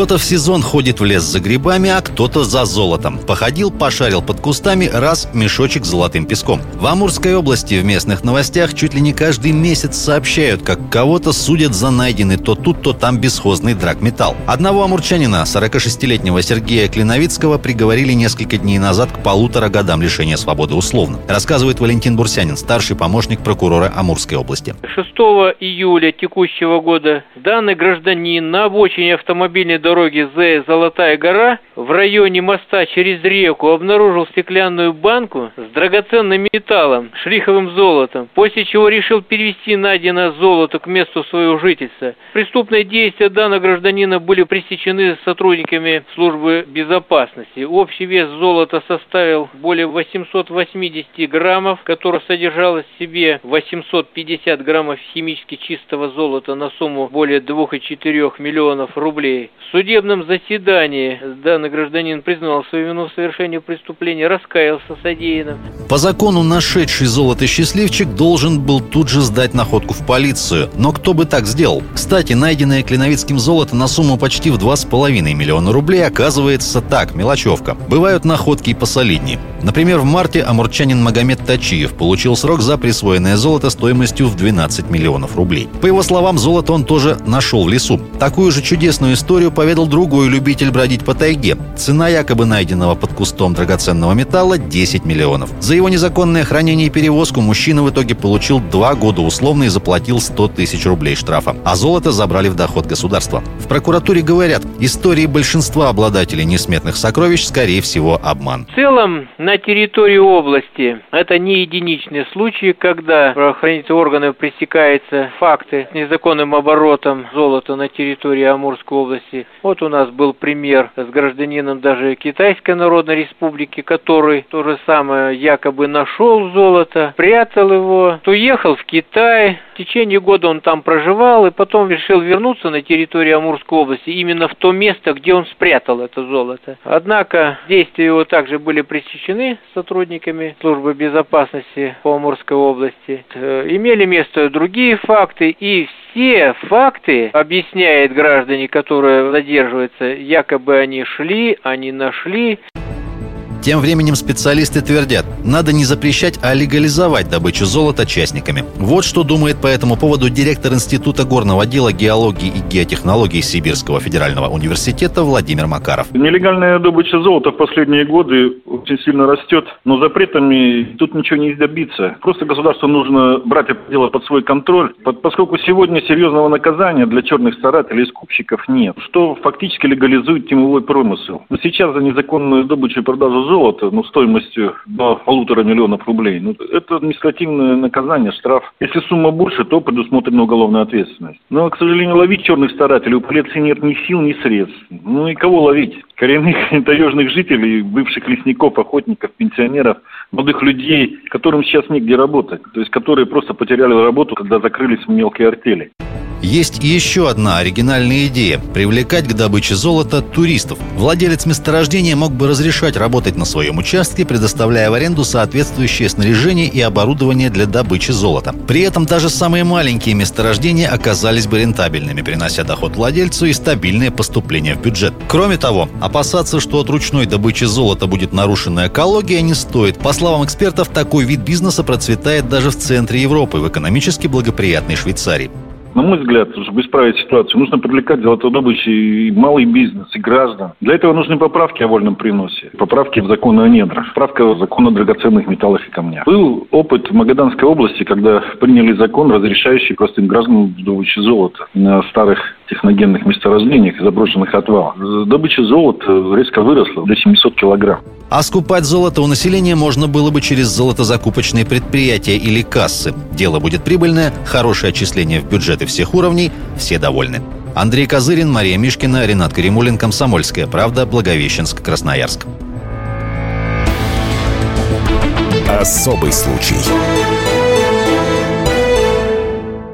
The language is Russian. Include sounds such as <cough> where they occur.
Кто-то в сезон ходит в лес за грибами, а кто-то за золотом. Походил, пошарил под кустами, раз мешочек с золотым песком. В Амурской области в местных новостях чуть ли не каждый месяц сообщают, как кого-то судят за найденный то тут, то там бесхозный драгметалл. Одного амурчанина, 46-летнего Сергея Клиновицкого, приговорили несколько дней назад к полутора годам лишения свободы условно. Рассказывает Валентин Бурсянин, старший помощник прокурора Амурской области. 6 июля текущего года данный гражданин на обочине автомобильной дороге З Золотая гора в районе моста через реку обнаружил стеклянную банку с драгоценным металлом, шлиховым золотом, после чего решил перевести найденное золото к месту своего жительства. Преступные действия данного гражданина были пресечены сотрудниками службы безопасности. Общий вес золота составил более 880 граммов, которое содержалось в себе 850 граммов химически чистого золота на сумму более 2,4 миллионов рублей судебном заседании данный гражданин признал свою вину в совершении преступления, раскаялся содеянным. По закону нашедший золото счастливчик должен был тут же сдать находку в полицию. Но кто бы так сделал? Кстати, найденное Клиновицким золото на сумму почти в 2,5 миллиона рублей оказывается так, мелочевка. Бывают находки и посолиднее. Например, в марте амурчанин Магомед Тачиев получил срок за присвоенное золото стоимостью в 12 миллионов рублей. По его словам, золото он тоже нашел в лесу. Такую же чудесную историю поведал другой любитель бродить по тайге. Цена якобы найденного под кустом драгоценного металла – 10 миллионов. За его незаконное хранение и перевозку мужчина в итоге получил два года условно и заплатил 100 тысяч рублей штрафа. А золото забрали в доход государства. В прокуратуре говорят, истории большинства обладателей несметных сокровищ, скорее всего, обман. В целом, на территории области это не единичные случаи, когда правоохранительные органы пресекаются факты с незаконным оборотом золота на территории Амурской области. Вот у нас был пример с гражданином даже Китайской Народной Республики, который то же самое якобы нашел золото, прятал его, уехал в Китай, в течение года он там проживал и потом решил вернуться на территорию Амурской области, именно в то место, где он спрятал это золото. Однако действия его также были пресечены сотрудниками службы безопасности по Амурской области. Э, имели место другие факты и все факты, объясняет граждане, которые задерживаются, якобы они шли, они нашли. Тем временем специалисты твердят, надо не запрещать, а легализовать добычу золота частниками. Вот что думает по этому поводу директор Института горного дела геологии и геотехнологий Сибирского федерального университета Владимир Макаров. Нелегальная добыча золота в последние годы очень сильно растет, но запретами тут ничего не добиться. Просто государству нужно брать это дело под свой контроль, поскольку сегодня серьезного наказания для черных старателей и скупщиков нет, что фактически легализует теневой промысел. Но сейчас за незаконную добычу и продажу золота, ну, стоимостью до полутора миллионов рублей. Ну, это административное наказание, штраф. Если сумма больше, то предусмотрена уголовная ответственность. Но, к сожалению, ловить черных старателей у полиции нет ни сил, ни средств. Ну и кого ловить? Коренных <laughs> таежных жителей, бывших лесников, охотников, пенсионеров, молодых людей, которым сейчас негде работать. То есть, которые просто потеряли работу, когда закрылись мелкие артели. Есть еще одна оригинальная идея – привлекать к добыче золота туристов. Владелец месторождения мог бы разрешать работать на своем участке, предоставляя в аренду соответствующее снаряжение и оборудование для добычи золота. При этом даже самые маленькие месторождения оказались бы рентабельными, принося доход владельцу и стабильное поступление в бюджет. Кроме того, опасаться, что от ручной добычи золота будет нарушена экология, не стоит. По словам экспертов, такой вид бизнеса процветает даже в центре Европы, в экономически благоприятной Швейцарии. На мой взгляд, чтобы исправить ситуацию, нужно привлекать золотодобычу и малый бизнес, и граждан. Для этого нужны поправки о вольном приносе, поправки в закон о недрах, поправка в закон о драгоценных металлах и камнях. Был опыт в Магаданской области, когда приняли закон, разрешающий простым гражданам добычу золота на старых техногенных месторождениях и заброшенных отвалах. Добыча золота резко выросла до 700 килограмм. А скупать золото у населения можно было бы через золотозакупочные предприятия или кассы. Дело будет прибыльное, хорошее отчисление в бюджеты всех уровней, все довольны. Андрей Козырин, Мария Мишкина, Ренат Каримулин, Комсомольская правда, Благовещенск, Красноярск. Особый случай.